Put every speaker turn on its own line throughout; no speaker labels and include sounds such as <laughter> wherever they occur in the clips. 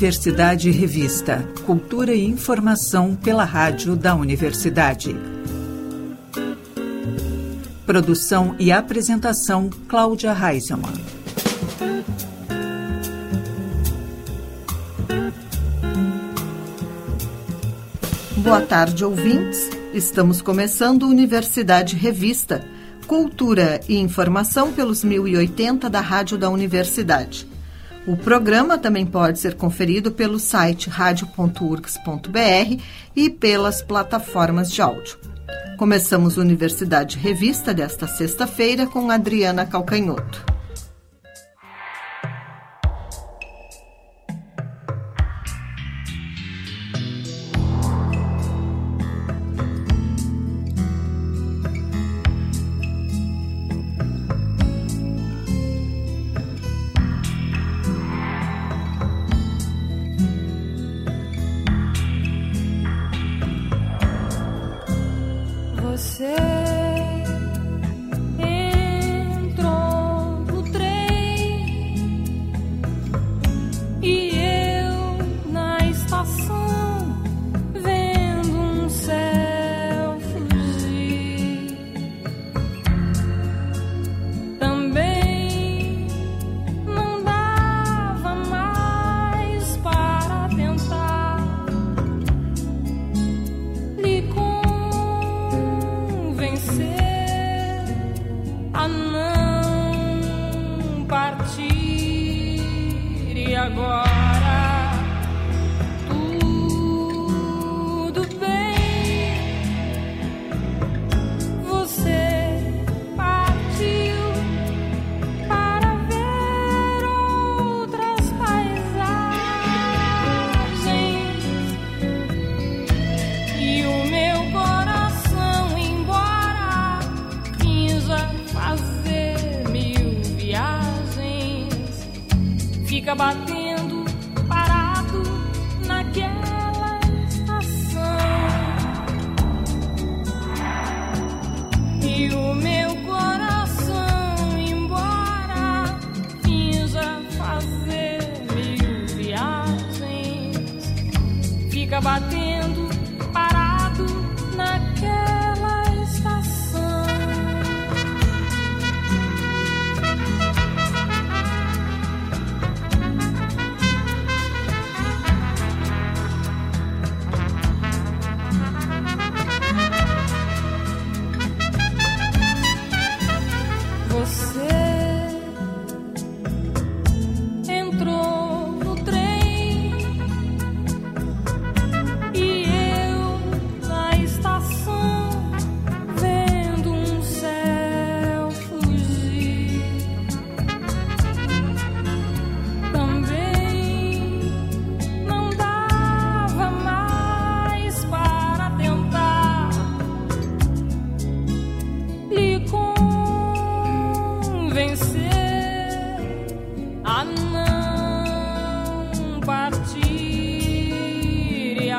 Universidade Revista. Cultura e informação pela rádio da universidade. Produção e apresentação Cláudia Reisemann.
Boa tarde, ouvintes. Estamos começando Universidade Revista. Cultura e informação pelos 1080 da Rádio da Universidade. O programa também pode ser conferido pelo site radio.urgs.br e pelas plataformas de áudio. Começamos Universidade Revista desta sexta-feira com Adriana Calcanhoto. 阳光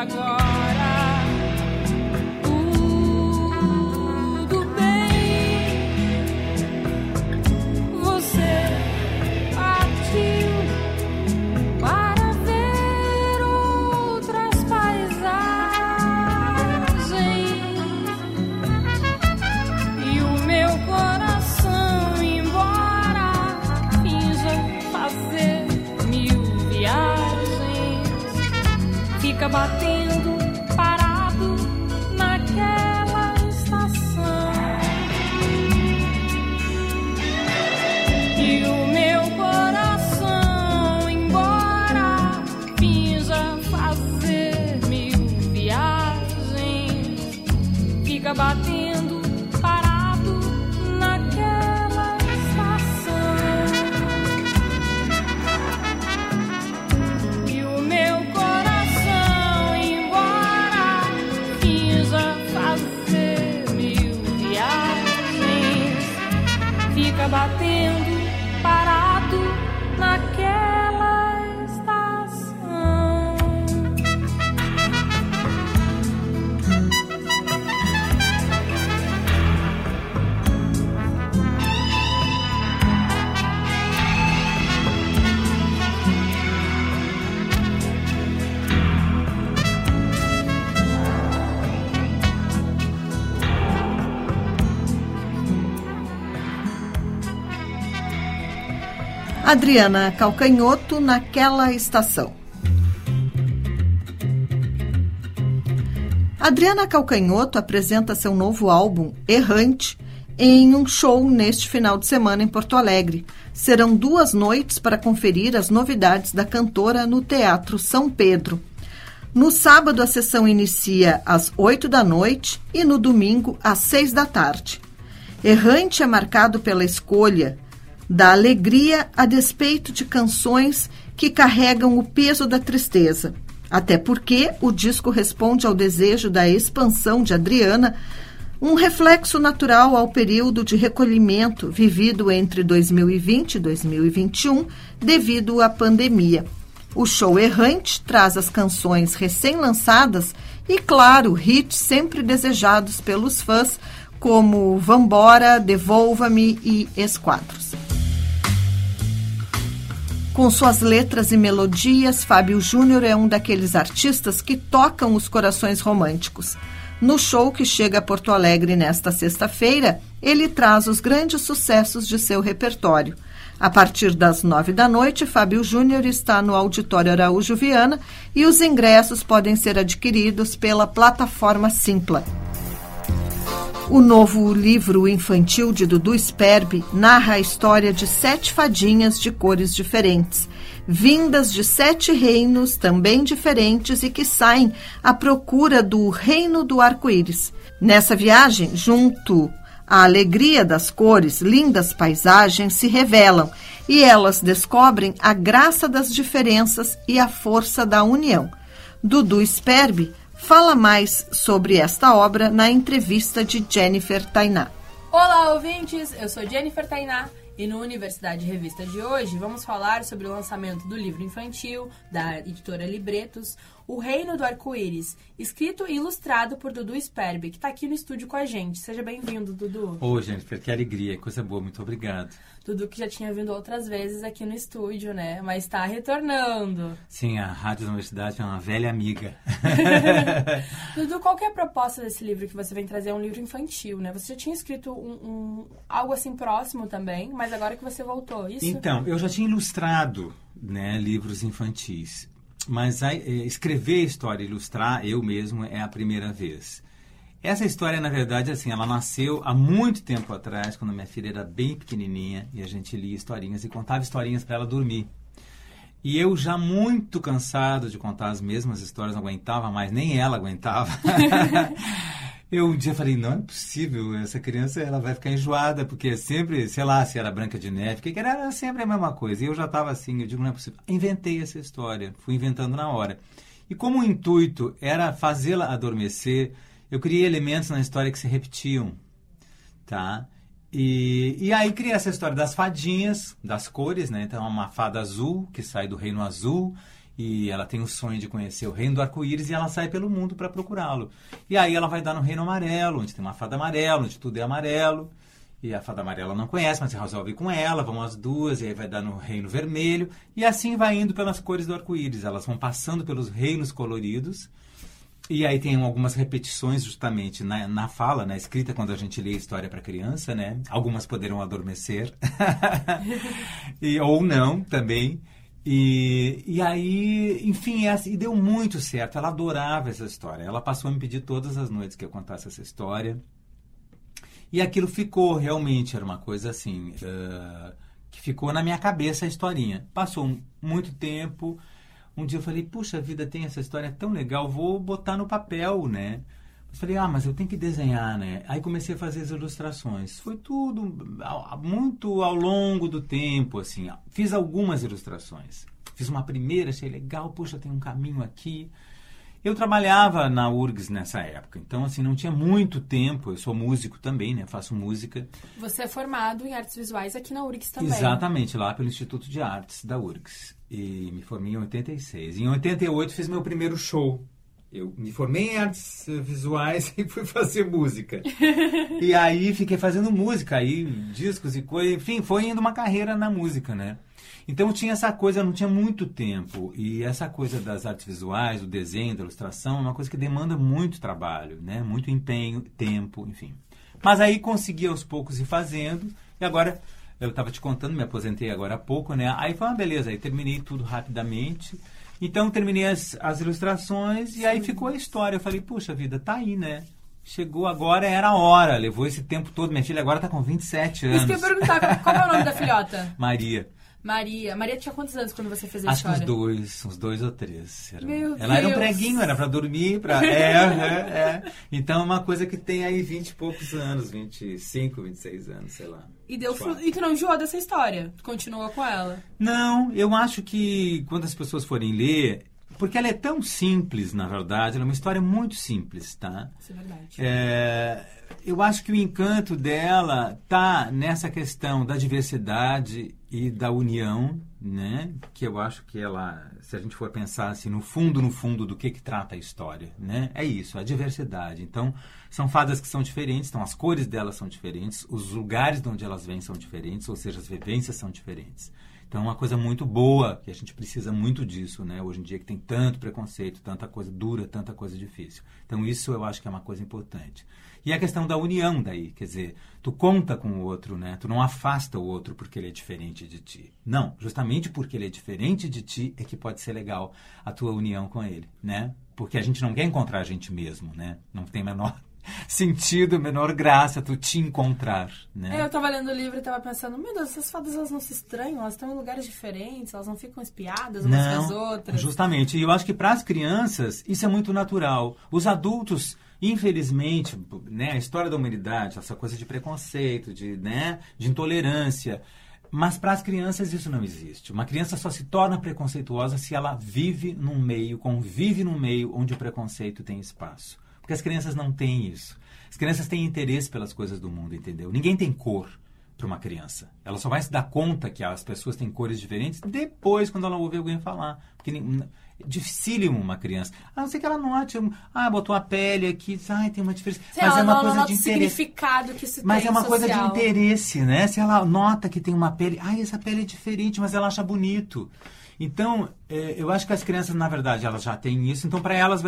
I got.
Adriana Calcanhoto naquela estação. Adriana Calcanhoto apresenta seu novo álbum, Errante, em um show neste final de semana em Porto Alegre. Serão duas noites para conferir as novidades da cantora no Teatro São Pedro. No sábado, a sessão inicia às 8 da noite e no domingo, às 6 da tarde. Errante é marcado pela escolha da alegria a despeito de canções que carregam o peso da tristeza. Até porque o disco responde ao desejo da expansão de Adriana, um reflexo natural ao período de recolhimento vivido entre 2020 e 2021 devido à pandemia. O show errante traz as canções recém-lançadas e, claro, hits sempre desejados pelos fãs, como Vambora, Devolva-me e Esquadros. Com suas letras e melodias, Fábio Júnior é um daqueles artistas que tocam os corações românticos. No show que chega a Porto Alegre nesta sexta-feira, ele traz os grandes sucessos de seu repertório. A partir das nove da noite, Fábio Júnior está no Auditório Araújo Viana e os ingressos podem ser adquiridos pela plataforma Simpla. O novo livro infantil de Dudu Sperbi narra a história de sete fadinhas de cores diferentes, vindas de sete reinos também diferentes e que saem à procura do reino do arco-íris. Nessa viagem, junto à alegria das cores, lindas paisagens se revelam e elas descobrem a graça das diferenças e a força da união. Dudu Sperbi fala mais sobre esta obra na entrevista de Jennifer Tainá.
Olá, ouvintes! Eu sou Jennifer Tainá e no Universidade Revista de hoje vamos falar sobre o lançamento do livro infantil da editora Libretos, O Reino do Arco-Íris, escrito e ilustrado por Dudu Sperbi, que está aqui no estúdio com a gente. Seja bem-vindo, Dudu.
Oi, Jennifer, que alegria, coisa boa, muito obrigado.
Dudu que já tinha vindo outras vezes aqui no estúdio, né? Mas está retornando.
Sim, a Rádio da Universidade é uma velha amiga. <laughs>
Dudu, qual que é a proposta desse livro que você vem trazer? É um livro infantil, né? Você já tinha escrito um, um, algo assim próximo também, mas agora que você voltou, isso?
Então, eu já tinha ilustrado né, livros infantis. Mas a, é, escrever história, ilustrar, eu mesmo, é a primeira vez. Essa história, na verdade, assim, ela nasceu há muito tempo atrás, quando minha filha era bem pequenininha, e a gente lia historinhas e contava historinhas para ela dormir. E eu já muito cansado de contar as mesmas histórias, não aguentava mais, nem ela aguentava. <laughs> eu um dia falei, não é possível, essa criança ela vai ficar enjoada, porque sempre, sei lá, se era Branca de Neve, que era sempre a mesma coisa. E eu já estava assim, eu digo, não é possível. Inventei essa história, fui inventando na hora. E como o intuito era fazê-la adormecer, eu criei elementos na história que se repetiam, tá? E, e aí criei essa história das fadinhas, das cores, né? Então, uma fada azul que sai do reino azul e ela tem o sonho de conhecer o reino do arco-íris e ela sai pelo mundo para procurá-lo. E aí ela vai dar no reino amarelo, onde tem uma fada amarela, onde tudo é amarelo. E a fada amarela não conhece, mas resolve ir com ela, vão as duas, e aí vai dar no reino vermelho. E assim vai indo pelas cores do arco-íris. Elas vão passando pelos reinos coloridos e aí tem algumas repetições justamente na, na fala, na escrita, quando a gente lê história para criança, né? Algumas poderão adormecer. <laughs> e, ou não também. E, e aí, enfim, é, e deu muito certo. Ela adorava essa história. Ela passou a me pedir todas as noites que eu contasse essa história. E aquilo ficou realmente, era uma coisa assim, uh, que ficou na minha cabeça a historinha. Passou muito tempo, um dia eu falei, puxa vida, tem essa história tão legal, vou botar no papel, né? Eu falei, ah, mas eu tenho que desenhar, né? Aí comecei a fazer as ilustrações. Foi tudo muito ao longo do tempo, assim. Fiz algumas ilustrações. Fiz uma primeira, achei legal, puxa, tem um caminho aqui. Eu trabalhava na URGS nessa época, então assim, não tinha muito tempo. Eu sou músico também, né? Faço música.
Você é formado em artes visuais aqui na URGS também.
Exatamente, lá pelo Instituto de Artes da URGS. E me formei em 86. Em 88 fiz meu primeiro show. Eu me formei em artes visuais <laughs> e fui fazer música. e aí fiquei fazendo música, aí discos e coisas, enfim, foi indo uma carreira na música, né? Então tinha essa coisa, não tinha muito tempo. E essa coisa das artes visuais, do desenho, da ilustração, é uma coisa que demanda muito trabalho, né? Muito empenho, tempo, enfim. Mas aí consegui aos poucos ir fazendo. E agora Eu estava te contando, me aposentei agora há pouco, né? Aí foi uma beleza, aí terminei tudo rapidamente. Então terminei as, as ilustrações e aí ficou a história. Eu falei, puxa vida, tá aí, né? Chegou agora, era a hora. Levou esse tempo todo. Minha filha agora tá com 27 anos.
Isso que eu ia perguntar, qual é o nome da <laughs> filhota?
Maria.
Maria. Maria tinha quantos anos quando você fez a
Acho
história?
que uns dois, uns dois ou três. Era,
Meu
ela era um
Deus.
preguinho, era pra dormir, pra. <laughs> É, é, é. Então é uma coisa que tem aí 20 e poucos anos, 25, 26 anos, sei lá.
E deu. E tu não enjoou dessa história? Continuou com ela.
Não, eu acho que quando as pessoas forem ler, porque ela é tão simples, na verdade, ela é uma história muito simples, tá?
Isso é verdade.
É, eu acho que o encanto dela tá nessa questão da diversidade e da união, né? Que eu acho que ela, se a gente for pensar assim, no fundo, no fundo do que que trata a história, né? É isso, a diversidade. Então, são fadas que são diferentes, então as cores delas são diferentes, os lugares de onde elas vêm são diferentes, ou seja, as vivências são diferentes. Então, é uma coisa muito boa, que a gente precisa muito disso, né? Hoje em dia que tem tanto preconceito, tanta coisa dura, tanta coisa difícil. Então, isso eu acho que é uma coisa importante. E a questão da união daí, quer dizer, tu conta com o outro, né? Tu não afasta o outro porque ele é diferente de ti. Não, justamente porque ele é diferente de ti é que pode ser legal a tua união com ele, né? Porque a gente não quer encontrar a gente mesmo, né? Não tem menor <laughs> sentido, menor graça tu te encontrar, né?
É, eu tava lendo o livro e tava pensando, meu Deus, essas fadas elas não se estranham, elas estão em lugares diferentes, elas não ficam espiadas umas com as outras.
Justamente. E eu acho que para as crianças isso é muito natural. Os adultos, infelizmente, né, a história da humanidade, essa coisa de preconceito, de, né, de intolerância. Mas para as crianças isso não existe. Uma criança só se torna preconceituosa se ela vive num meio, convive num meio onde o preconceito tem espaço. Porque as crianças não têm isso. As crianças têm interesse pelas coisas do mundo, entendeu? Ninguém tem cor para uma criança. Ela só vai se dar conta que as pessoas têm cores diferentes depois, quando ela ouve alguém falar. Porque é dificílimo uma criança. A não ser que ela note, ah, botou a pele aqui, ai, tem uma diferença. Mas é uma
não,
coisa
não
de interesse.
significado que isso
Mas é uma coisa de
social.
interesse, né? Se ela nota que tem uma pele, ai, essa pele é diferente, mas ela acha bonito. Então, é, eu acho que as crianças, na verdade, elas já têm isso. Então, para elas,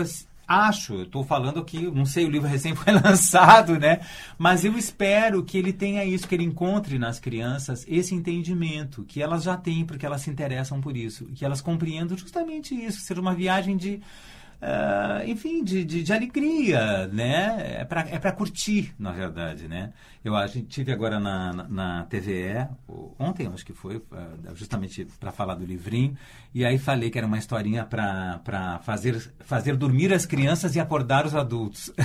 acho, estou falando aqui, não sei, o livro recém <laughs> foi lançado, né? Mas eu espero que ele tenha isso, que ele encontre nas crianças esse entendimento, que elas já têm, porque elas se interessam por isso, que elas compreendam justamente isso, seja uma viagem de. Ah, enfim, de, de, de alegria, né? É para é pra curtir, na verdade, né? Eu acho, tive agora na, na, na TVE, ontem acho que foi, ah, justamente para falar do livrinho, e aí falei que era uma historinha para fazer, fazer dormir as crianças e acordar os adultos. <laughs>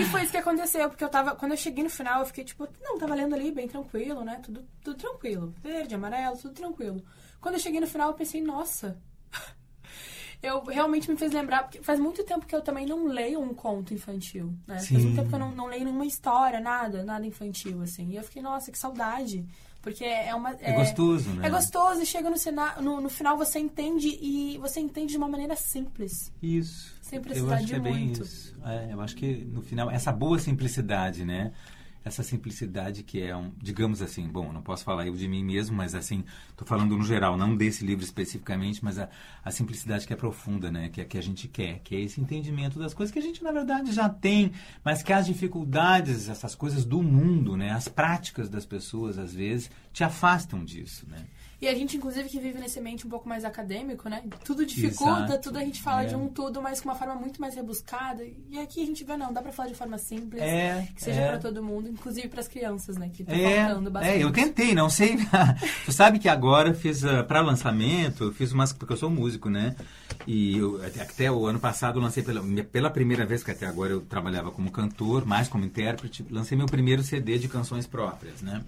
E foi isso que aconteceu, porque eu tava. Quando eu cheguei no final, eu fiquei tipo, não, tava lendo ali bem tranquilo, né? Tudo, tudo tranquilo. Verde, amarelo, tudo tranquilo. Quando eu cheguei no final, eu pensei, nossa. Eu realmente me fez lembrar, porque faz muito tempo que eu também não leio um conto infantil, né? Faz
Sim.
muito tempo que eu não, não leio nenhuma história, nada, nada infantil, assim. E eu fiquei, nossa, que saudade. Porque é uma.
É gostoso, né?
É gostoso e chega no, sina- no, no final você entende e você entende de uma maneira simples.
Isso.
Sem
eu
precisar
acho
de
que é bem
muito.
isso. É, eu acho que no final, essa boa simplicidade, né? Essa simplicidade que é um, digamos assim, bom, não posso falar eu de mim mesmo, mas assim, estou falando no geral, não desse livro especificamente, mas a, a simplicidade que é profunda, né? Que é que a gente quer, que é esse entendimento das coisas que a gente na verdade já tem, mas que as dificuldades, essas coisas do mundo, né? As práticas das pessoas às vezes te afastam disso, né?
E a gente, inclusive, que vive nesse ambiente um pouco mais acadêmico, né? Tudo dificulta,
Exato.
tudo a gente fala
É.
de um tudo, mas com uma forma muito mais rebuscada. E aqui a gente vê, não, dá pra falar de forma simples,
É,
que seja
é.
pra todo mundo, inclusive pras crianças, né? Que tá
É,
faltando bastante.
é, eu tentei, não sei. <laughs> tu sabe que agora eu fiz para lançamento, eu fiz umas porque eu sou músico, né? E eu, até, até o ano passado eu lancei pela, pela primeira vez que até agora eu trabalhava como cantor, mais como intérprete, lancei meu primeiro CD de canções próprias, né?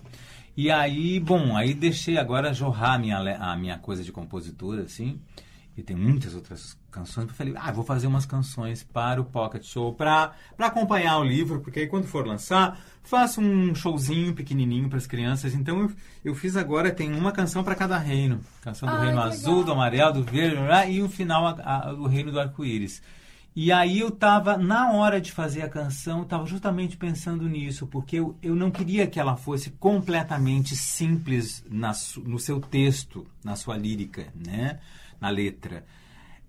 E aí, bom, aí deixei agora jorrar a minha, a minha coisa de compositor, assim. E tem muitas outras canções. Eu falei, ah, vou fazer umas canções para o Pocket Show, para acompanhar o livro, porque aí quando for lançar, faço um showzinho pequenininho para as crianças. Então eu, eu fiz agora, tem uma canção para cada reino. Canção do
Ai,
reino
que
azul,
legal.
do amarelo, do verde, e o final a- a- do reino do arco-íris. E aí eu tava, na hora de fazer a canção, eu tava justamente pensando nisso, porque eu, eu não queria que ela fosse completamente simples na no seu texto, na sua lírica, né? Na letra.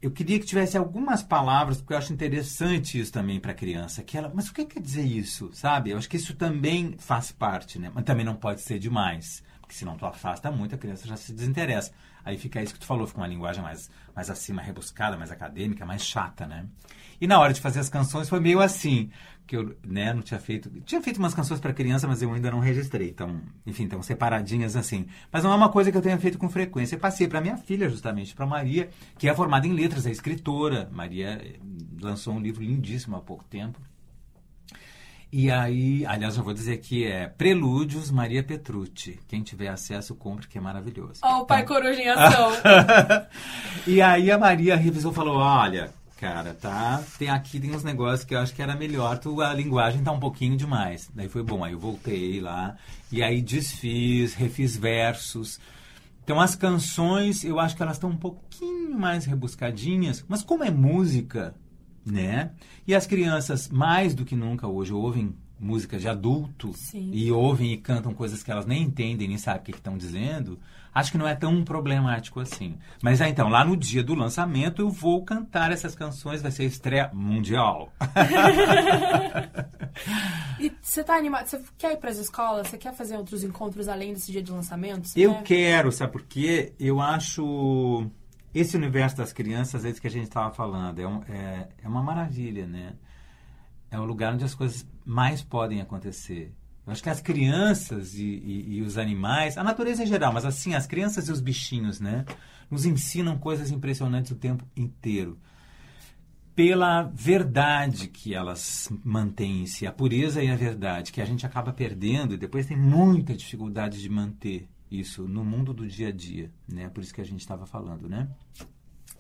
Eu queria que tivesse algumas palavras, porque eu acho interessante isso também para a criança, que ela, mas o que quer dizer isso, sabe? Eu acho que isso também faz parte, né? Mas também não pode ser demais. Porque senão tu afasta muito, a criança já se desinteressa. Aí fica isso que tu falou, fica uma linguagem mais, mais acima, rebuscada, mais acadêmica, mais chata, né? E na hora de fazer as canções foi meio assim, que eu, né, não tinha feito... Tinha feito umas canções para criança, mas eu ainda não registrei. Então, enfim, estão separadinhas assim. Mas não é uma coisa que eu tenha feito com frequência. Eu passei para minha filha, justamente, para Maria, que é formada em letras, é escritora. Maria eh, lançou um livro lindíssimo há pouco tempo, e aí, aliás, eu vou dizer que é Prelúdios Maria Petrucci. Quem tiver acesso, compre, que é maravilhoso.
Ó, oh, o pai tá? coruja em ação.
e aí a Maria revisou e falou, olha, cara, tá, tem aqui tem uns negócios que eu acho que era melhor, tu, a linguagem tá um pouquinho demais. Daí foi bom, aí eu voltei lá, e aí desfiz, refiz versos. Então as canções, eu acho que elas estão um pouquinho mais rebuscadinhas, mas como é música, né? E as crianças, mais do que nunca hoje, ouvem música de adulto
Sim.
e ouvem e cantam coisas que elas nem entendem, nem sabem o que estão dizendo, acho que não é tão problemático assim. Mas ah, então, lá no dia do lançamento, eu vou cantar essas canções, vai ser estreia mundial. <laughs>
e você tá animado? Você quer ir para as escolas? Você quer fazer outros encontros além desse dia de lançamento? Você
eu
quer?
quero, sabe por quê? Eu acho esse universo das crianças, é isso que a gente estava falando, é, um, é, é, uma maravilha, né? É o lugar onde as coisas mais podem acontecer. Eu acho que as crianças e, e, e, os animais, a natureza em geral, mas assim, as crianças e os bichinhos, né? Nos ensinam coisas impressionantes o tempo inteiro. Pela verdade que elas mantêm em si, a pureza e a verdade, que a gente acaba perdendo e depois tem muita dificuldade de manter isso no mundo do dia a dia, né? Por isso que a gente estava falando, né?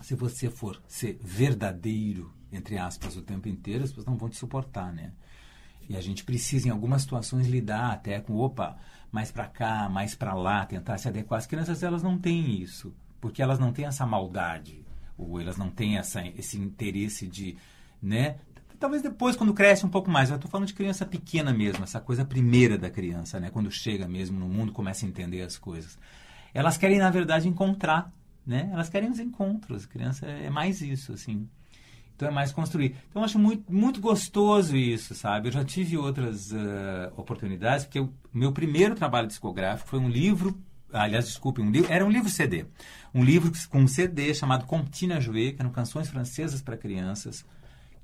Se você for ser verdadeiro, entre aspas, o tempo inteiro, as pessoas não vão te suportar, né? E a gente precisa, em algumas situações, lidar até com, opa, mais para cá, mais para lá, tentar se adequar. As crianças, elas não têm isso, porque elas não têm essa maldade, ou elas não têm essa, esse interesse de, né, Talvez depois, quando cresce um pouco mais. Eu estou falando de criança pequena mesmo, essa coisa primeira da criança, né? Quando chega mesmo no mundo, começa a entender as coisas. Elas querem, na verdade, encontrar, né? Elas querem os encontros. A criança é mais isso, assim. Então é mais construir. Então eu acho muito, muito gostoso isso, sabe? Eu já tive outras uh, oportunidades, porque o meu primeiro trabalho discográfico foi um livro aliás, desculpe, um livro, era um livro CD. Um livro com um CD chamado Comptina Jouet, que eram canções francesas para crianças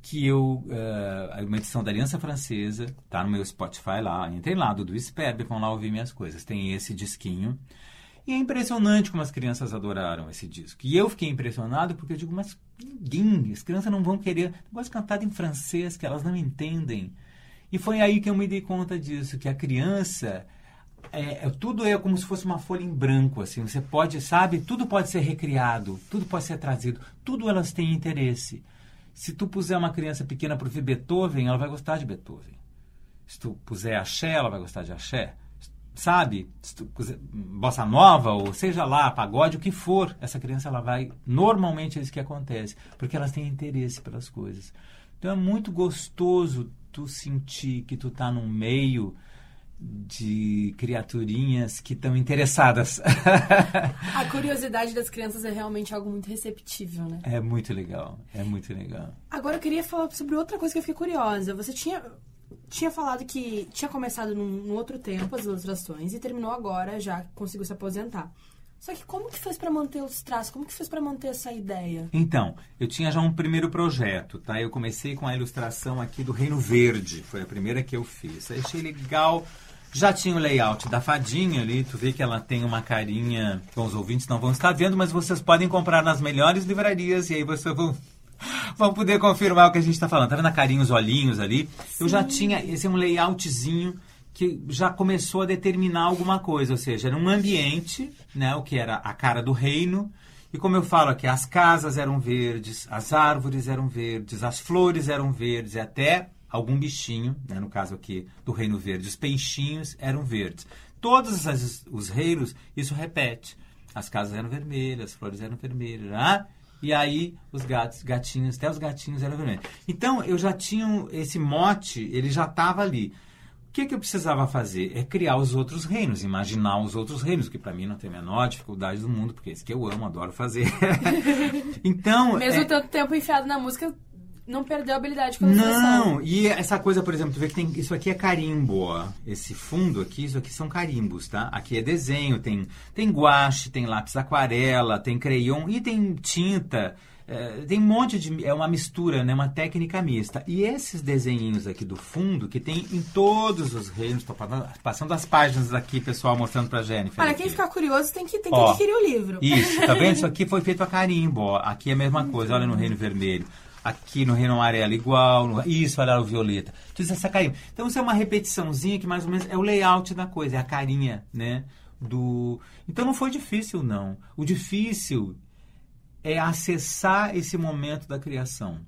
que eu, uh, uma edição da Aliança Francesa, tá no meu Spotify lá, entrem lá, do Sperber, vão lá ouvir minhas coisas. Tem esse disquinho. E é impressionante como as crianças adoraram esse disco. E eu fiquei impressionado porque eu digo, mas ninguém, as crianças não vão querer, gosto cantado em francês, que elas não entendem. E foi aí que eu me dei conta disso, que a criança, é, é, tudo é como se fosse uma folha em branco, assim, você pode, sabe, tudo pode ser recriado, tudo pode ser trazido, tudo elas têm interesse. Se tu puser uma criança pequena para ouvir Beethoven, ela vai gostar de Beethoven. Se tu puser axé, ela vai gostar de axé. Sabe? Se tu puser bossa nova, ou seja lá, pagode, o que for, essa criança ela vai. Normalmente é isso que acontece, porque elas têm interesse pelas coisas. Então é muito gostoso tu sentir que tu tá num meio de criaturinhas que estão interessadas.
A curiosidade das crianças é realmente algo muito receptível, né?
É muito legal, é muito legal.
Agora eu queria falar sobre outra coisa que eu fiquei curiosa. Você tinha, tinha falado que tinha começado num, num outro tempo as ilustrações e terminou agora, já conseguiu se aposentar. Só que como que fez para manter os traços? Como que fez para manter essa ideia?
Então, eu tinha já um primeiro projeto, tá? Eu comecei com a ilustração aqui do Reino Verde, foi a primeira que eu fiz. Eu achei legal já tinha o layout da fadinha ali, tu vê que ela tem uma carinha. Bom, os ouvintes não vão estar vendo, mas vocês podem comprar nas melhores livrarias e aí vocês vão, <laughs> vão poder confirmar o que a gente está falando. Tá vendo a carinha, os olhinhos ali? Sim. Eu já tinha esse é um layoutzinho que já começou a determinar alguma coisa, ou seja, era um ambiente, né, o que era a cara do reino, e como eu falo aqui, as casas eram verdes, as árvores eram verdes, as flores eram verdes, e até algum bichinho, né, no caso aqui do Reino Verde, os peixinhos eram verdes. Todos as, os reinos, isso repete. As casas eram vermelhas, as flores eram vermelhas, né? e aí os gatos, gatinhos, até os gatinhos eram vermelhos. Então eu já tinha esse mote, ele já estava ali. O que, que eu precisava fazer? É criar os outros reinos, imaginar os outros reinos, que para mim não tem a menor dificuldade do mundo, porque é isso que eu amo, adoro fazer. <laughs> então.
Mesmo é... tanto tempo enfiado na música, não perdeu a habilidade ilustração.
Não, e essa coisa, por exemplo, tu vê que tem, isso aqui é carimbo, ó. Esse fundo aqui, isso aqui são carimbos, tá? Aqui é desenho, tem, tem guache, tem lápis aquarela, tem crayon e tem tinta. É, tem um monte de. É uma mistura, né? Uma técnica mista. E esses desenhinhos aqui do fundo, que tem em todos os reinos, tô passando as páginas aqui, pessoal, mostrando pra Jennifer.
Olha, quem ficar curioso tem que, tem que
Ó,
adquirir o livro.
Isso, tá vendo? Isso <laughs> aqui foi feito a carimbo, ó. Aqui é a mesma coisa, olha no reino vermelho. Aqui no reino amarelo igual, no- isso, o violeta. Tudo isso é essa carimbo. Então isso é uma repetiçãozinha que mais ou menos é o layout da coisa, é a carinha, né? Do... Então não foi difícil, não. O difícil é acessar esse momento da criação.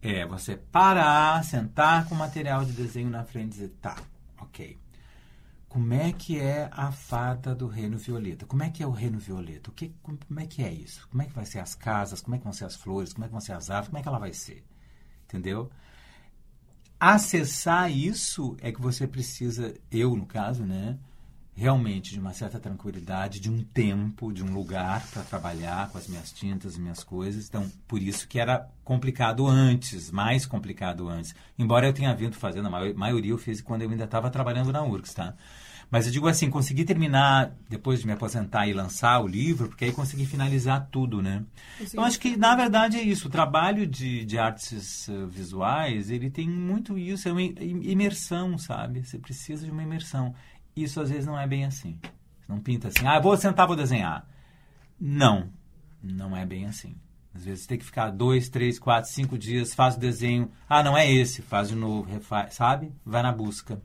É você parar, sentar com o material de desenho na frente e dizer, tá, ok. Como é que é a fada do reino violeta? Como é que é o reino violeta? O que, como, como é que é isso? Como é que vai ser as casas? Como é que vão ser as flores? Como é que vão ser as árvores? Como é que ela vai ser? Entendeu? Acessar isso é que você precisa, eu no caso, né? Realmente de uma certa tranquilidade, de um tempo, de um lugar para trabalhar com as minhas tintas, as minhas coisas. Então, por isso que era complicado antes, mais complicado antes. Embora eu tenha vindo fazendo, a mai- maioria eu fiz quando eu ainda estava trabalhando na URGS, tá? Mas eu digo assim, consegui terminar, depois de me aposentar e lançar o livro, porque aí consegui finalizar tudo, né? Então, acho que, na verdade, é isso. O trabalho de, de artes eh, visuais, ele tem muito isso, é uma im- imersão, sabe? Você precisa de uma imersão. Isso, às vezes, não é bem assim. Não pinta assim, ah, vou sentar, vou desenhar. Não, não é bem assim. Às vezes tem que ficar dois, três, quatro, cinco dias, faz o desenho. Ah, não é esse, faz de novo, refaz, sabe? Vai na busca.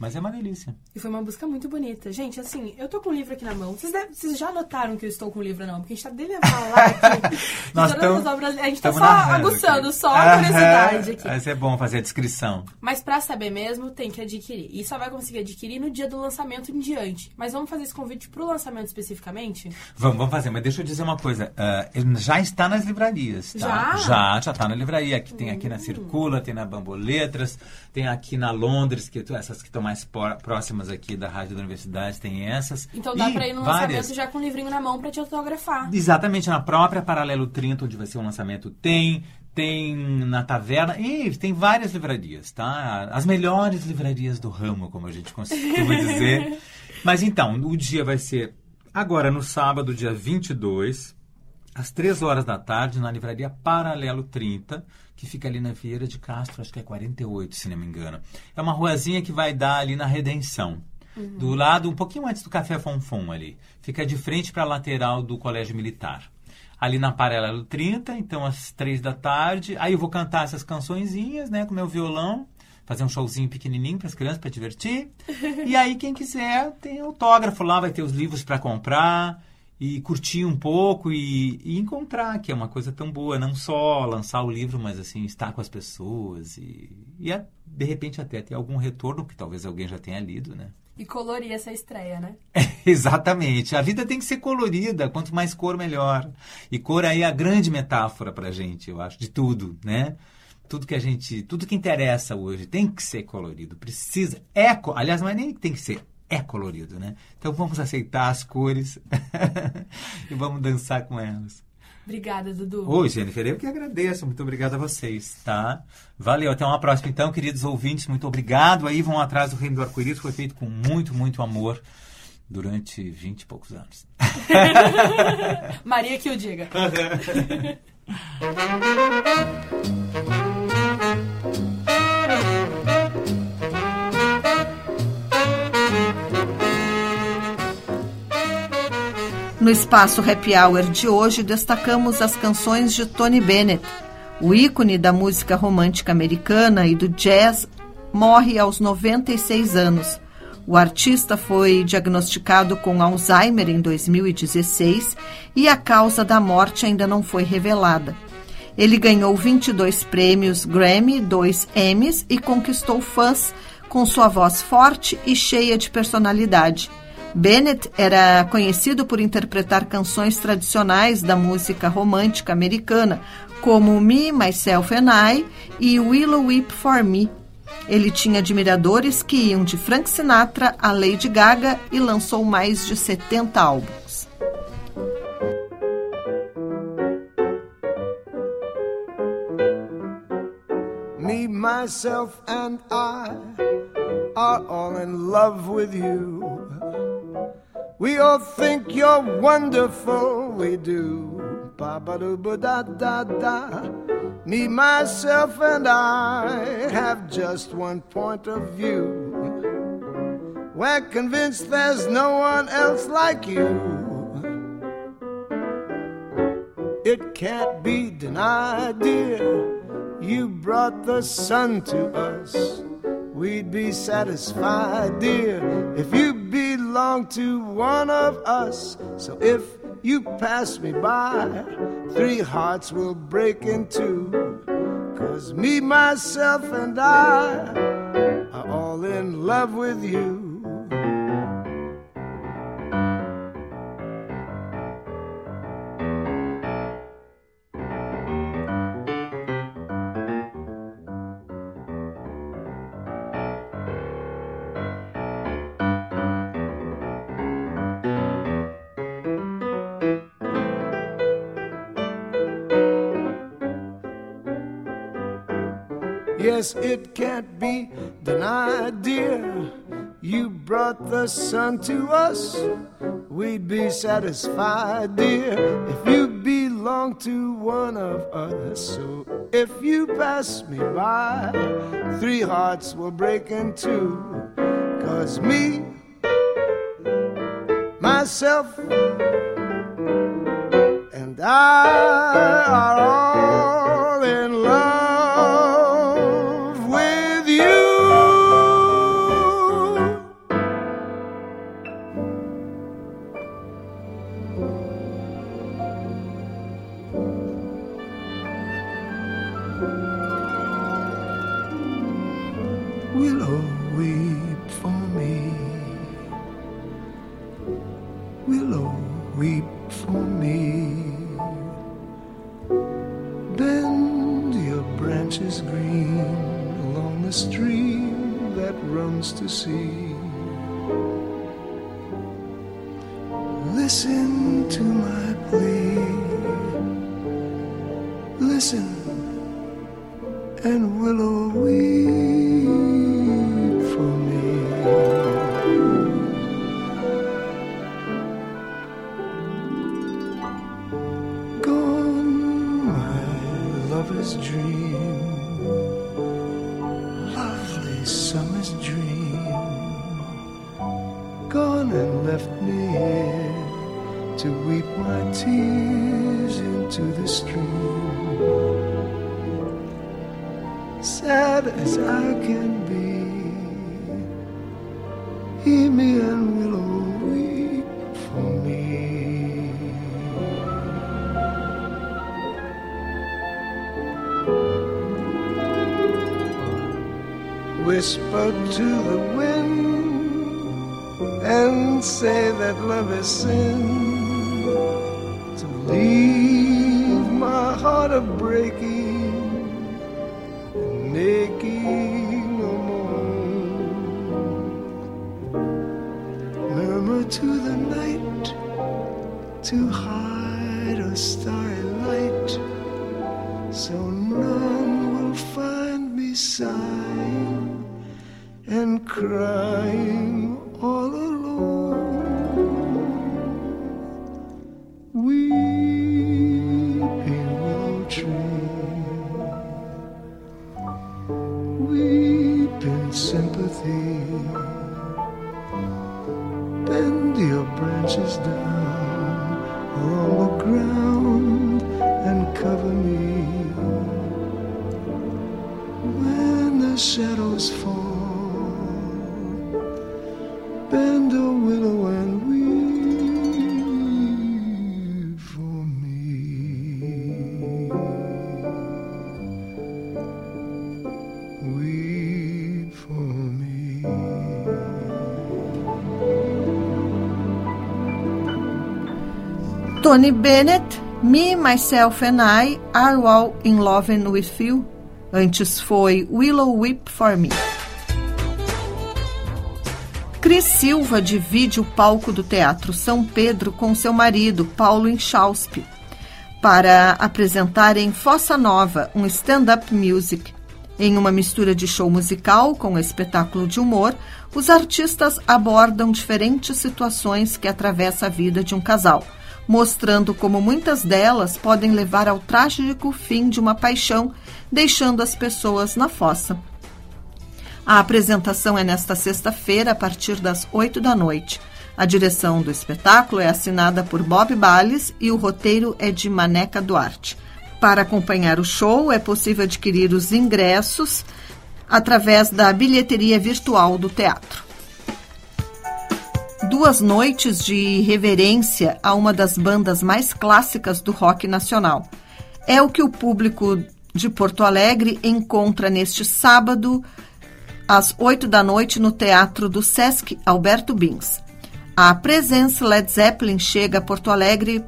Mas é uma delícia.
E foi uma busca muito bonita. Gente, assim, eu tô com o livro aqui na mão. Vocês, devem- vocês já notaram que eu estou com o livro na mão? Porque a gente tá dele a falar aqui. <laughs>
Nós tamo-
as obras. A gente tá só aguçando,
aqui.
só a curiosidade aqui.
Mas é bom fazer a descrição.
Mas pra saber mesmo, tem que adquirir. E só vai conseguir adquirir no dia do lançamento em diante. Mas vamos fazer esse convite pro lançamento especificamente?
Vamos, vamos fazer, mas deixa eu dizer uma coisa. ele já está nas livrarias, tá?
Já?
Já, já está na livraria. Aqui, tem aqui na Circula, tem na Bamboletras, tem aqui na Londres, que essas que estão mais por- próximas aqui da Rádio da Universidade, tem essas.
Então dá pra ir no
várias.
lançamento já com o livrinho na mão pra te autografar.
Exatamente, na própria Paralelo 30, onde vai ser o lançamento, tem. Tem na taverna, e tem várias livrarias, tá? As melhores livrarias do ramo, como a gente costuma <laughs> dizer. Mas então, o dia vai ser agora no sábado, dia 22, às 3 horas da tarde, na livraria Paralelo 30, que fica ali na Vieira de Castro, acho que é 48, se não me engano. É uma ruazinha que vai dar ali na Redenção. Do lado, um pouquinho antes do Café Fonfon ali. Fica de frente para a lateral do Colégio Militar. Ali na Paralelo 30, então às 3 da tarde. Aí eu vou cantar essas cançõezinhas, né, com meu violão. Fazer um showzinho pequenininho para as crianças, para divertir. <laughs> E aí, quem quiser, tem autógrafo lá, vai ter os livros para comprar e curtir um pouco e, e encontrar, que é uma coisa tão boa, não só lançar o livro, mas assim, estar com as pessoas e, e é, de repente até ter algum retorno, que talvez alguém já tenha lido, né?
E colorir essa estreia, né? <laughs>
Exatamente. A vida tem que ser colorida, quanto mais cor, melhor. E cor aí é a grande metáfora pra gente, eu acho, de tudo, né? Tudo que a gente, tudo que interessa hoje tem que ser colorido, precisa, é, aliás, não é nem tem que ser, é colorido, né? Então vamos aceitar as cores <laughs> e vamos dançar com elas.
Obrigada, Dudu.
Oi, Jennifer, eu que agradeço. Muito obrigado a vocês, tá? Valeu, até uma próxima então, queridos ouvintes. Muito obrigado. Aí vão atrás do Reino do Arco-Íris, foi feito com muito, muito amor durante vinte e poucos anos. <laughs>
Maria que o diga. <laughs>
No espaço Happy Hour de hoje, destacamos as canções de Tony Bennett. O ícone da música romântica americana e do jazz morre aos 96 anos. O artista foi diagnosticado com Alzheimer em 2016 e a causa da morte ainda não foi revelada. Ele ganhou 22 prêmios Grammy, 2 Emmys e conquistou fãs com sua voz forte e cheia de personalidade. Bennett era conhecido por interpretar canções tradicionais da música romântica americana, como Me, Myself and I e Willow Weep for Me. Ele tinha admiradores que iam de Frank Sinatra a Lady Gaga e lançou mais de 70 álbuns.
myself, and I are all in love with you. We all think you're wonderful, we do. Ba ba do ba da da da. Me, myself, and I have just one point of view. We're convinced there's no one else like you. It can't be denied, dear. You brought the sun to us. We'd be satisfied, dear, if you belonged to one of us. So if you pass me by, three hearts will break in two. Cause me, myself, and I are all in love with you. It can't be denied, dear. You brought the sun to us. We'd be satisfied, dear, if you belong to one of us. So if you pass me by, three hearts will break in two. Cause me, myself, and I are all Willow, weep for me. Bend your branches green along the stream that runs to sea. Listen to my plea. Listen, and willow down along the ground and cover me. When the shadows fall,
Tony Bennett, Me, Myself and I Are All in Love with You. Antes foi Willow Weep for Me. Cris Silva divide o palco do Teatro São Pedro com seu marido, Paulo Inchauspe, para apresentarem Fossa Nova, um stand-up music. Em uma mistura de show musical com espetáculo de humor, os artistas abordam diferentes situações que atravessam a vida de um casal, mostrando como muitas delas podem levar ao trágico fim de uma paixão, deixando as pessoas na fossa. A apresentação é nesta sexta-feira, a partir das 8 da noite. A direção do espetáculo é assinada por Bob Balles e o roteiro é de Maneca Duarte. Para acompanhar o show, é possível adquirir os ingressos através da bilheteria virtual do teatro. Duas noites de reverência a uma das bandas mais clássicas do rock nacional. É o que o público de Porto Alegre encontra neste sábado, às 8 da noite, no Teatro do Sesc Alberto Bins. A presença Led Zeppelin chega a Porto Alegre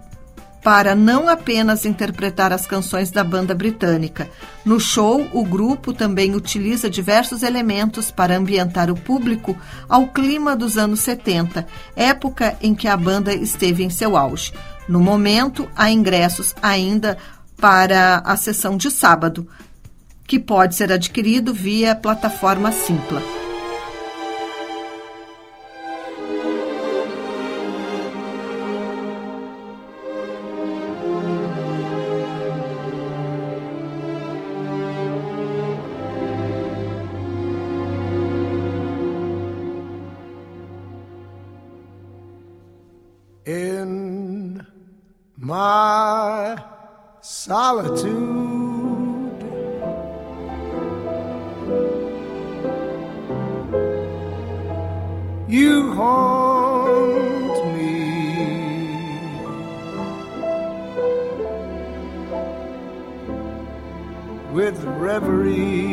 para não apenas interpretar as canções da banda britânica. No show, o grupo também utiliza diversos elementos para ambientar o público ao clima dos anos 70, época em que a banda esteve em seu auge. No momento, há ingressos ainda para a sessão de sábado, que pode ser adquirido via plataforma Simpla.
My solitude. You haunt me. With reveries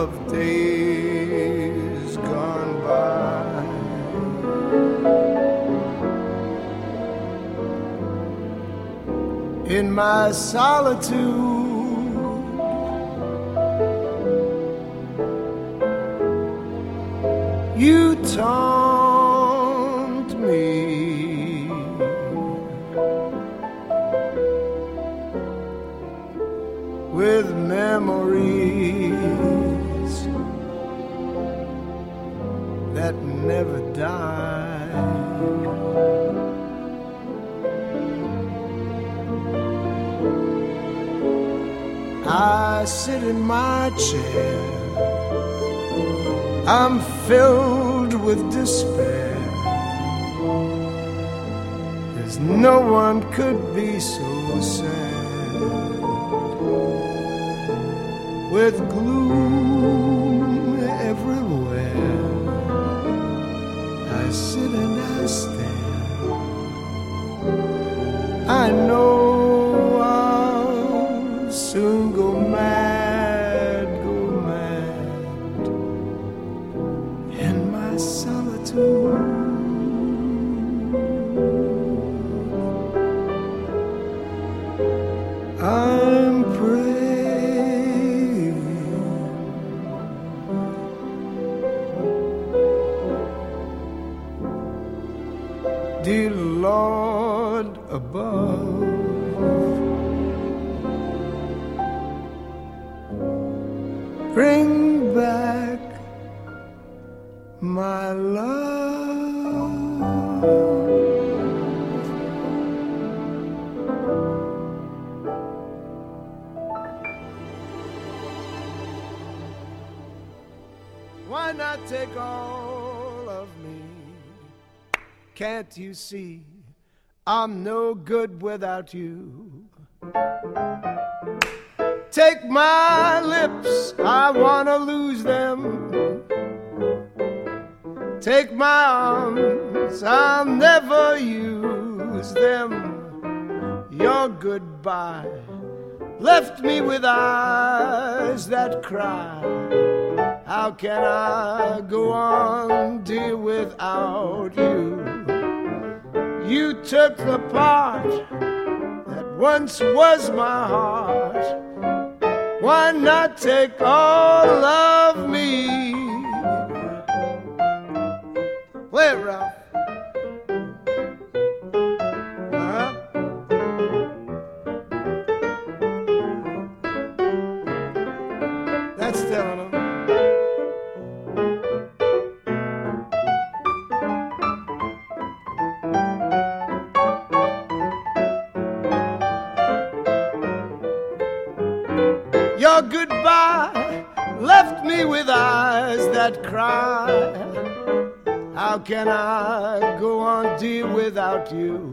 of days gone by. In my solitude. You taunt me. With memories that never die. I sit in my chair. I'm filled with despair. As no one could be so sad. With gloom everywhere, I sit and I stare. I know You see I'm no good without you? Take my lips, I wanna lose them. Take my arms, I'll never use them. Your goodbye left me with eyes that cry. How can I go on, dear, without you? You took the part that once was my heart. Why not take all of me? Play it. That cry. How can I go on, without you?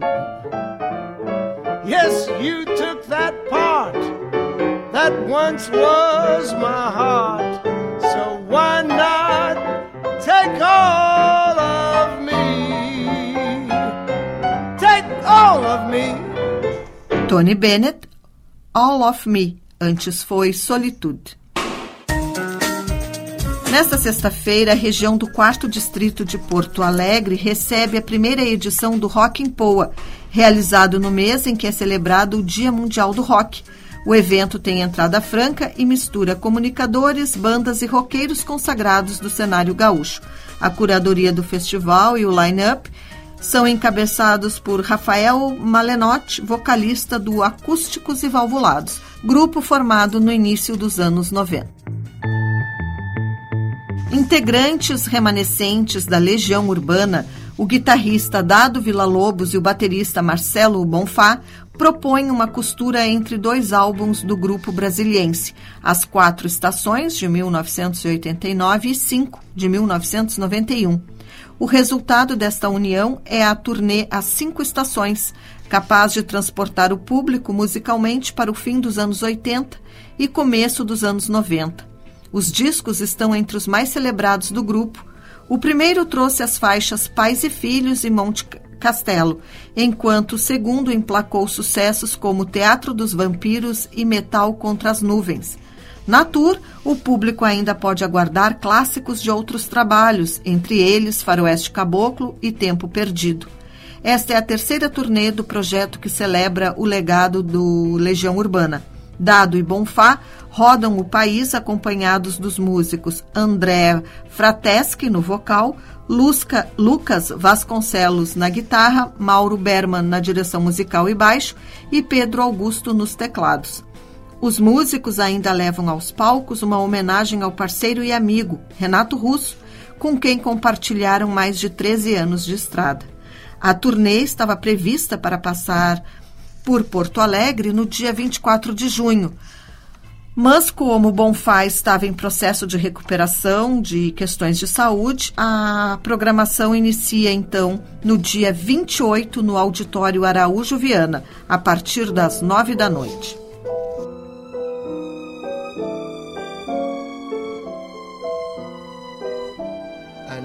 Yes, you took that part that once was my heart. So why not take all of me? Take all of me.
Tony Bennett, All of Me, antes foi Solitude. Nesta sexta-feira, a região do 4 Distrito de Porto Alegre recebe a primeira edição do Rock em Poa, realizado no mês em que é celebrado o Dia Mundial do Rock. O evento tem entrada franca e mistura comunicadores, bandas e roqueiros consagrados do cenário gaúcho. A curadoria do festival e o line-up são encabeçados por Rafael Malenotti, vocalista do Acústicos e Valvulados, grupo formado no início dos anos 90. Integrantes remanescentes da Legião Urbana, o guitarrista Dado Villa-Lobos e o baterista Marcelo Bonfá propõem uma costura entre dois álbuns do grupo brasiliense, As Quatro Estações, de 1989, e Cinco, de 1991. O resultado desta união é a turnê As Cinco Estações, capaz de transportar o público musicalmente para o fim dos anos 80 e começo dos anos 90. Os discos estão entre os mais celebrados do grupo. O primeiro trouxe as faixas Pais e Filhos e Monte Castelo, enquanto o segundo emplacou sucessos como Teatro dos Vampiros e Metal contra as Nuvens. Na tour, o público ainda pode aguardar clássicos de outros trabalhos, entre eles Faroeste Caboclo e Tempo Perdido. Esta é a terceira turnê do projeto que celebra o legado do Legião Urbana. Dado e Bonfá rodam o país acompanhados dos músicos André Frateschi no vocal, Lusca, Lucas Vasconcelos na guitarra, Mauro Berman na direção musical e baixo e Pedro Augusto nos teclados. Os músicos ainda levam aos palcos uma homenagem ao parceiro e amigo, Renato Russo, com quem compartilharam mais de 13 anos de estrada. A turnê estava prevista para passar por Porto Alegre no dia 24 de junho, mas como Bonfá estava em processo de recuperação de questões de saúde, a programação inicia então no dia 28 no Auditório Araújo Viana, a partir das nove da noite.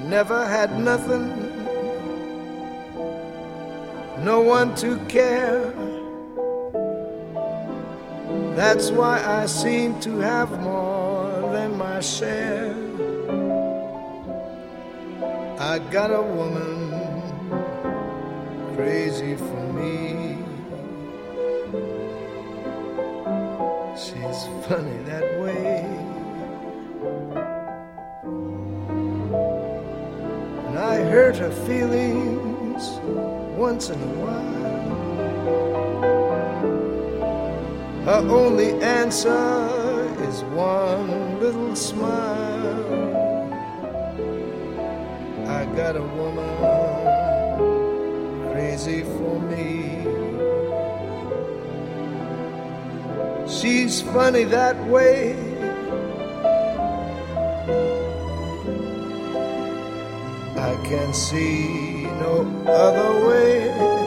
never had nothing, no one to care. That's why I seem to have more than my share. I got a woman crazy for me. She's funny that way. And I hurt her feelings once in a while. Her only answer is one little smile. I got a woman crazy for me. She's funny that way I can see no other way.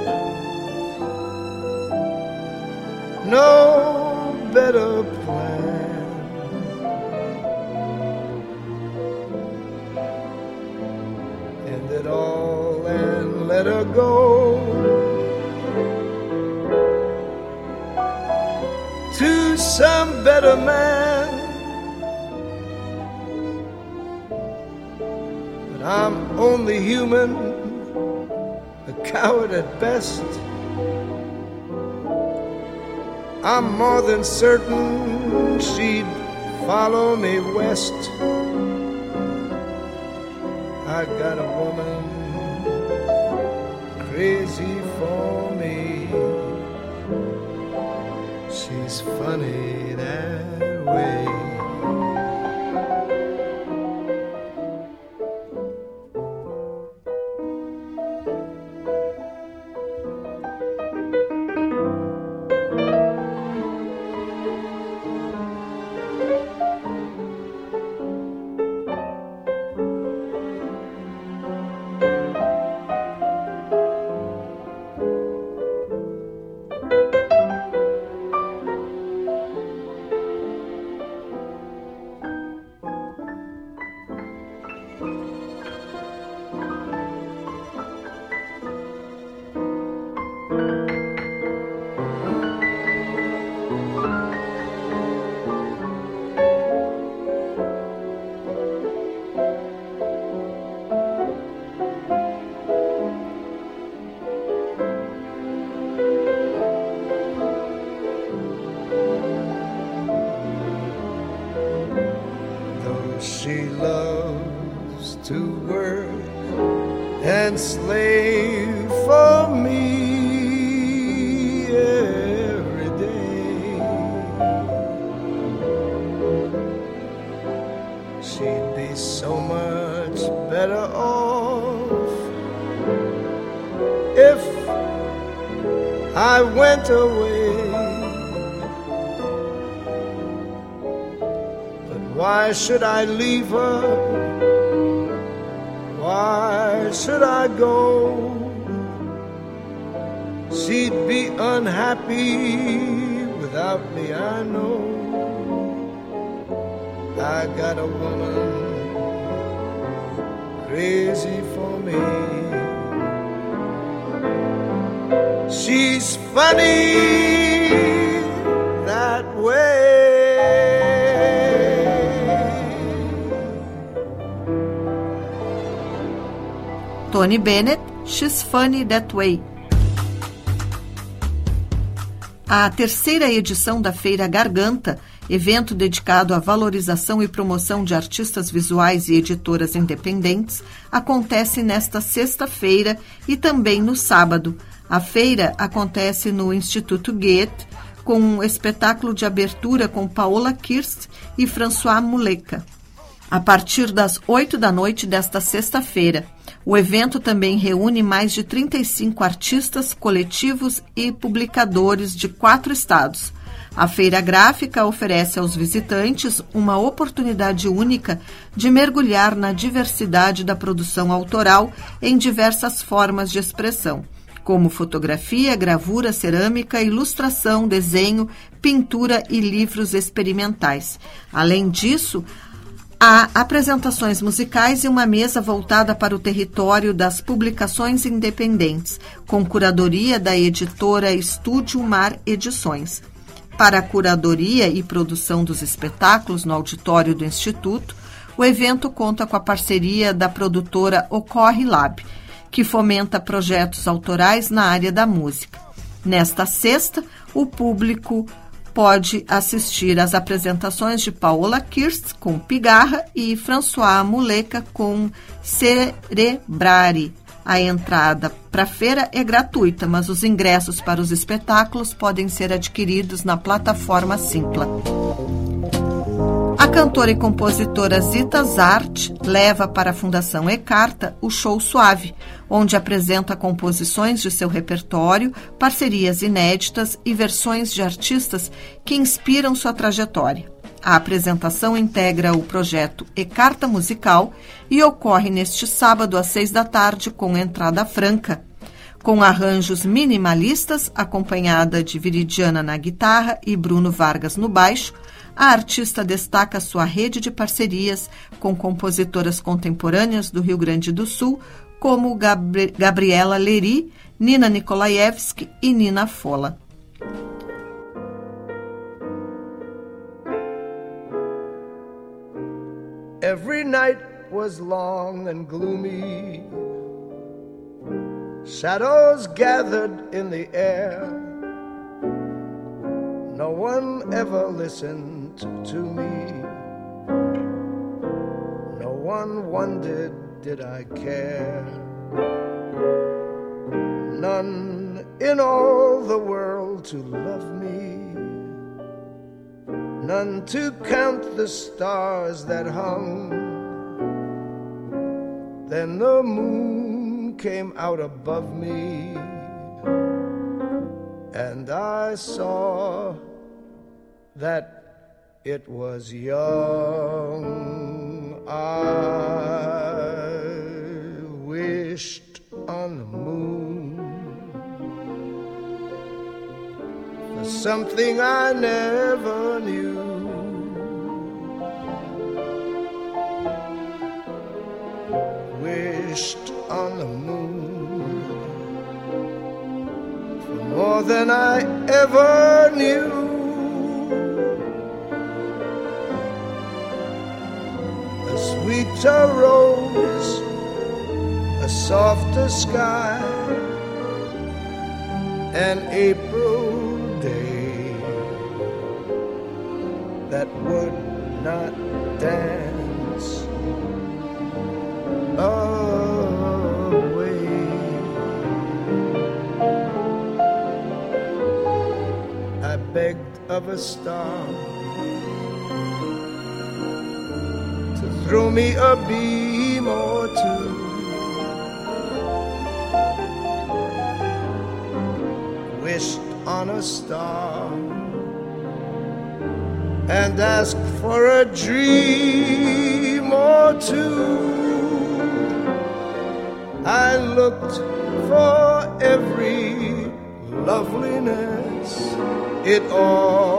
Coward at best. I'm more than certain she'd follow me west. I got a woman crazy for me. She's funny that way. She'd be unhappy without me, I know. I got a woman crazy for me. She's funny that way.
Tony Bennett, She's Funny That Way. A terceira edição da Feira Garganta, evento dedicado à valorização e promoção de artistas visuais e editoras independentes, acontece nesta sexta-feira e também no sábado. A feira acontece no Instituto Goethe, com um espetáculo de abertura com Paola Kirst e François Muleca. A partir das 8 da noite desta sexta-feira, o evento também reúne mais de 35 artistas, coletivos e publicadores de quatro estados. A feira gráfica oferece aos visitantes uma oportunidade única de mergulhar na diversidade da produção autoral em diversas formas de expressão, como fotografia, gravura, cerâmica, ilustração, desenho, pintura e livros experimentais. Além disso, Há apresentações musicais e uma mesa voltada para o território das publicações independentes, com curadoria da editora Estúdio Mar Edições. Para a curadoria e produção dos espetáculos no auditório do Instituto, o evento conta com a parceria da produtora Ocorre Lab, que fomenta projetos autorais na área da música. Nesta sexta, o público pode assistir às apresentações de Paola Kirst com Pigarra e François Muleca com Cerebrari. A entrada para a feira é gratuita, mas os ingressos para os espetáculos podem ser adquiridos na plataforma Simpla. Cantora e compositora Zita Zart leva para a Fundação Ecarta o Show Suave, onde apresenta composições de seu repertório, parcerias inéditas e versões de artistas que inspiram sua trajetória. A apresentação integra o projeto Ecarta Musical e ocorre neste sábado às seis da tarde com entrada franca. Com arranjos minimalistas, acompanhada de Viridiana na guitarra e Bruno Vargas no baixo, a artista destaca sua rede de parcerias com compositoras contemporâneas do Rio Grande do Sul, como Gabri Gabriela Leri, Nina Nikolaevski e Nina Fola.
Every night was long and gloomy. Shadows gathered in the air. No one ever listened to me. No one wondered, did I care? None in all the world to love me. None to count the stars that hung. Then the moon came out above me and I saw that it was young. I wished on the moon for something I never knew. Wished on the moon for more than I ever knew. softer rose, a softer sky, an April day that would not dance away. I begged of a star throw me a beam or two. Wished on a star and asked for a dream or two. I looked for every loveliness, it all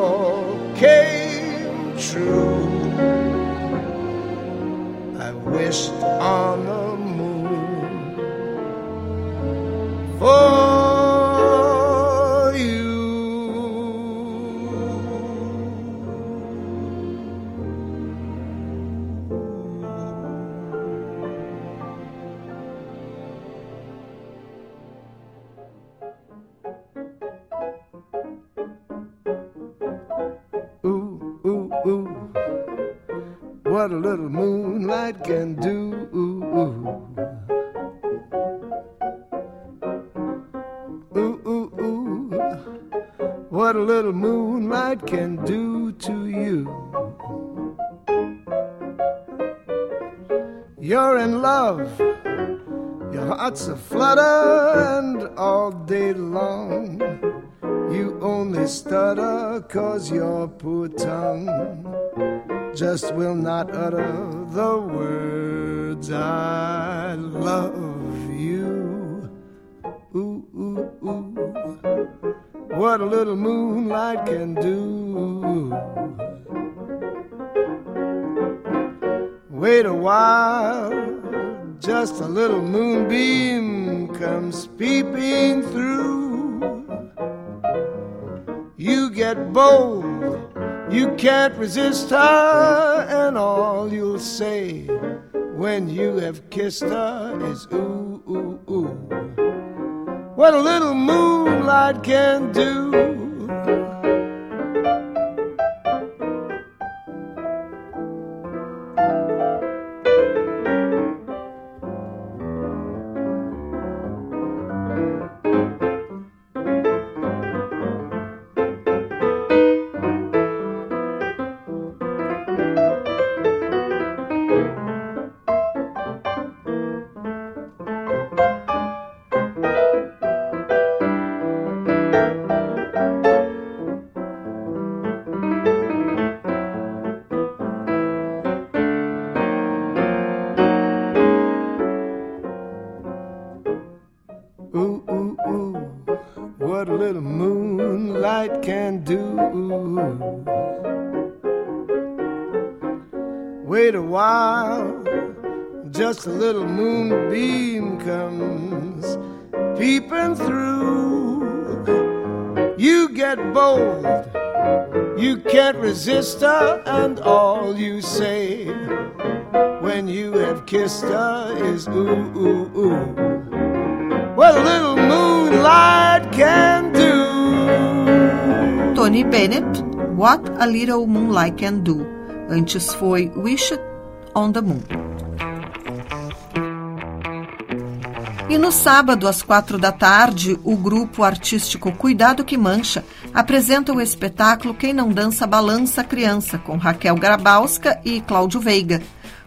can do. Ooh, ooh. Ooh. What a little moonlight can do to you. You're in love. Your heart's a flutter, and all day long you only stutter 'cause your poor tongue just will not utter the words I love you. Ooh, ooh, ooh. What a little moonlight can do. Wait a while, just a little moonbeam comes peeping through. You get bold, you can't resist her, and all say when you have kissed her is ooh, ooh, ooh. What a little moonlight can do. Just a little moonbeam comes peeping through. Get bold, you can't resist her, and all you say when you have kissed her is ooh, ooh, ooh what a little moonlight can do.
Tony Bennett, What a Little Moonlight Can Do. Antes foi Wish on the Moon. E no sábado, às quatro da tarde, o grupo artístico Cuidado que Mancha apresenta o espetáculo Quem Não Dança Balança Criança, com Raquel Grabowska e Cláudio Veiga.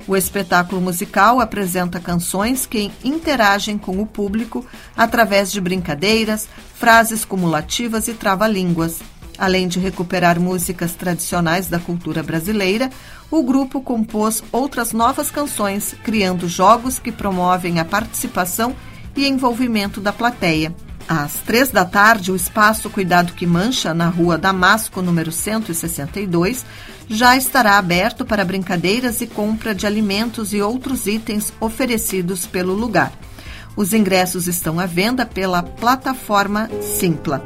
O espetáculo musical apresenta canções que interagem com o público através de brincadeiras, frases cumulativas e trava-línguas. Além de recuperar músicas tradicionais da cultura brasileira, o grupo compôs outras novas canções, criando jogos que promovem a participação e envolvimento da plateia. Às três da tarde, o espaço Cuidado que Mancha, na rua Damasco, número 162, já estará aberto para brincadeiras e compra de alimentos e outros itens oferecidos pelo lugar. Os ingressos estão à venda pela plataforma Simpla.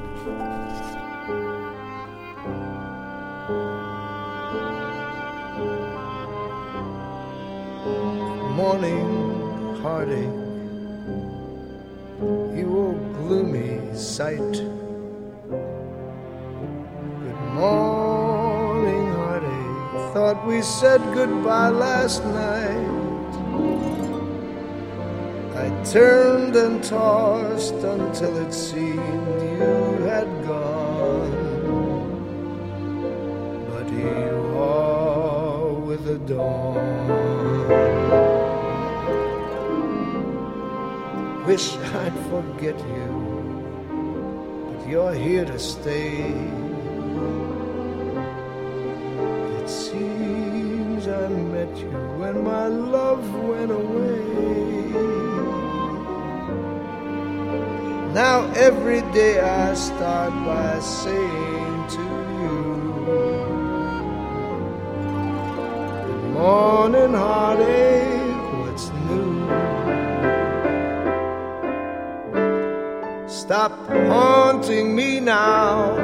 Morning heartache, you old gloomy sight. Good morning heartache, thought we said goodbye last night. I turned and tossed until it seemed you had gone. But you are with the dawn. Wish I'd forget you, but you're here to stay. It seems I met you when my love went away. Now every day I start by saying to you, Good morning, heartache, Stop haunting me now.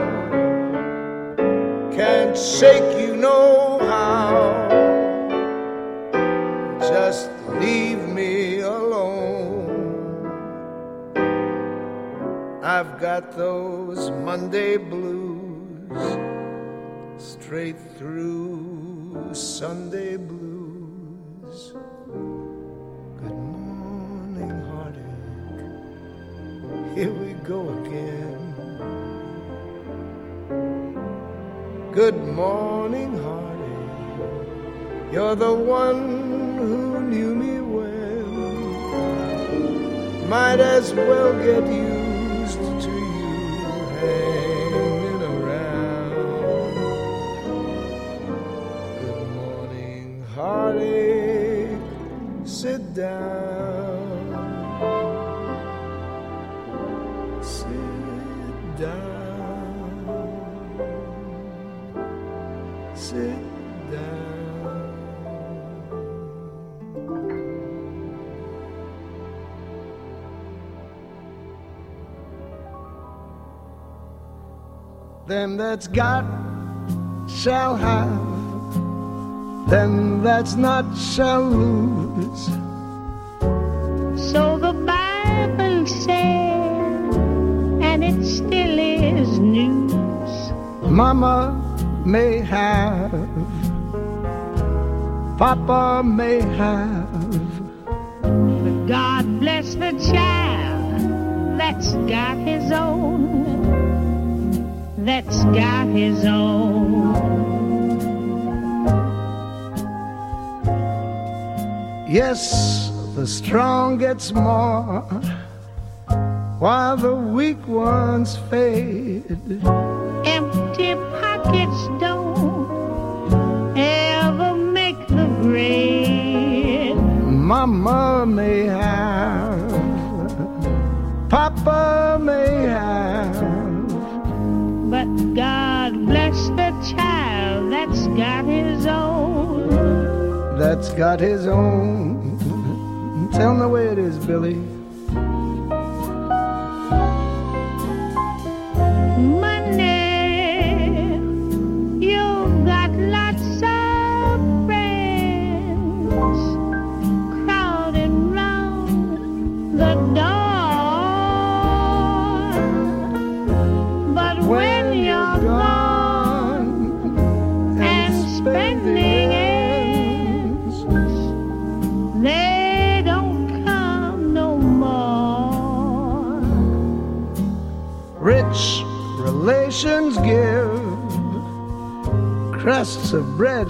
Can't shake you no how. Just leave me alone. I've got those Monday blues straight through Sunday blues. Go again. Good morning, heartache. You're the one who knew me well. Might as well get used to you hanging around. Good morning, heartache. Sit down. Them that's got shall have, them that's not shall lose.
So the Bible said, and it still is news.
Mama may have, Papa may have,
But God bless the child that's got his own, that's got his own.
Yes, the strong gets more, while the weak ones fade.
Empty pockets don't ever make the grade.
Mama may have, Papa may have,
that's got his own.
that's got his own. Tell me the way it is, Billy.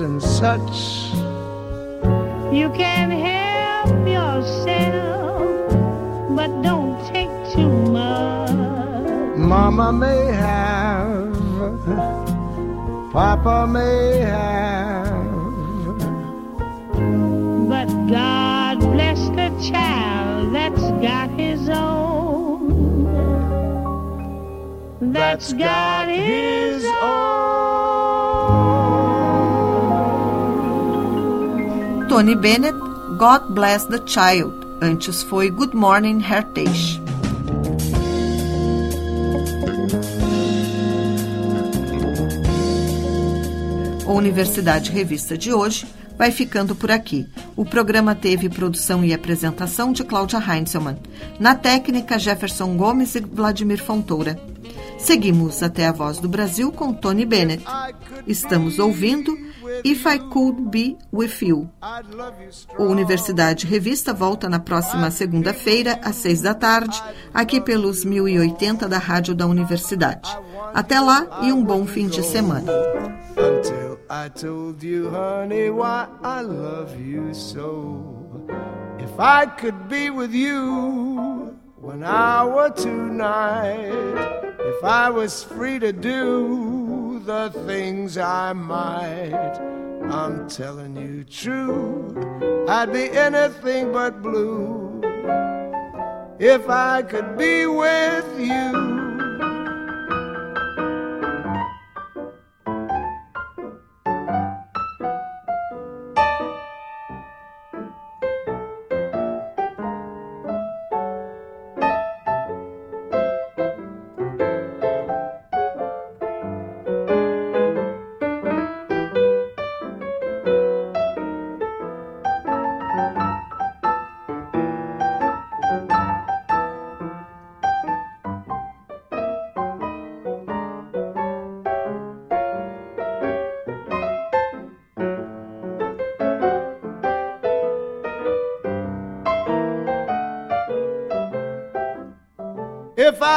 And
such.
You can help yourself, but don't take too much.
Mama may have, Papa may have,
But God bless the child that's got his own. That's got his
Tony Bennett, God Bless the Child. Antes foi Good Morning Heritage. O Universidade Revista de hoje vai ficando por aqui. O programa teve produção e apresentação de Cláudia Heinzelmann. Na técnica, Jefferson Gomes e Vladimir Fontoura. Seguimos até a Voz do Brasil com Tony Bennett. Estamos ouvindo If I Could Be With You. O Universidade Revista volta na próxima segunda-feira, às seis da tarde, aqui pelos 1080 da Rádio da Universidade. Até lá e um bom fim de semana.
If I could be with you one hour tonight, if I was free to do the things I might, I'm telling you true, I'd be anything but blue if I could be with you.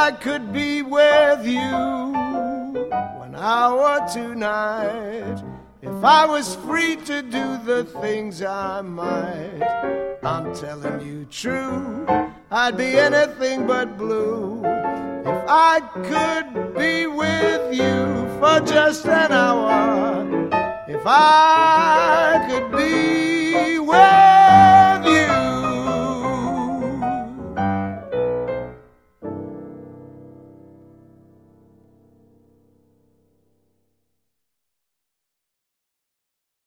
I could be with you one hour tonight, if I was free to do the things I might, I'm telling you true, I'd be anything but blue. If I could be with you for just an hour, if I could be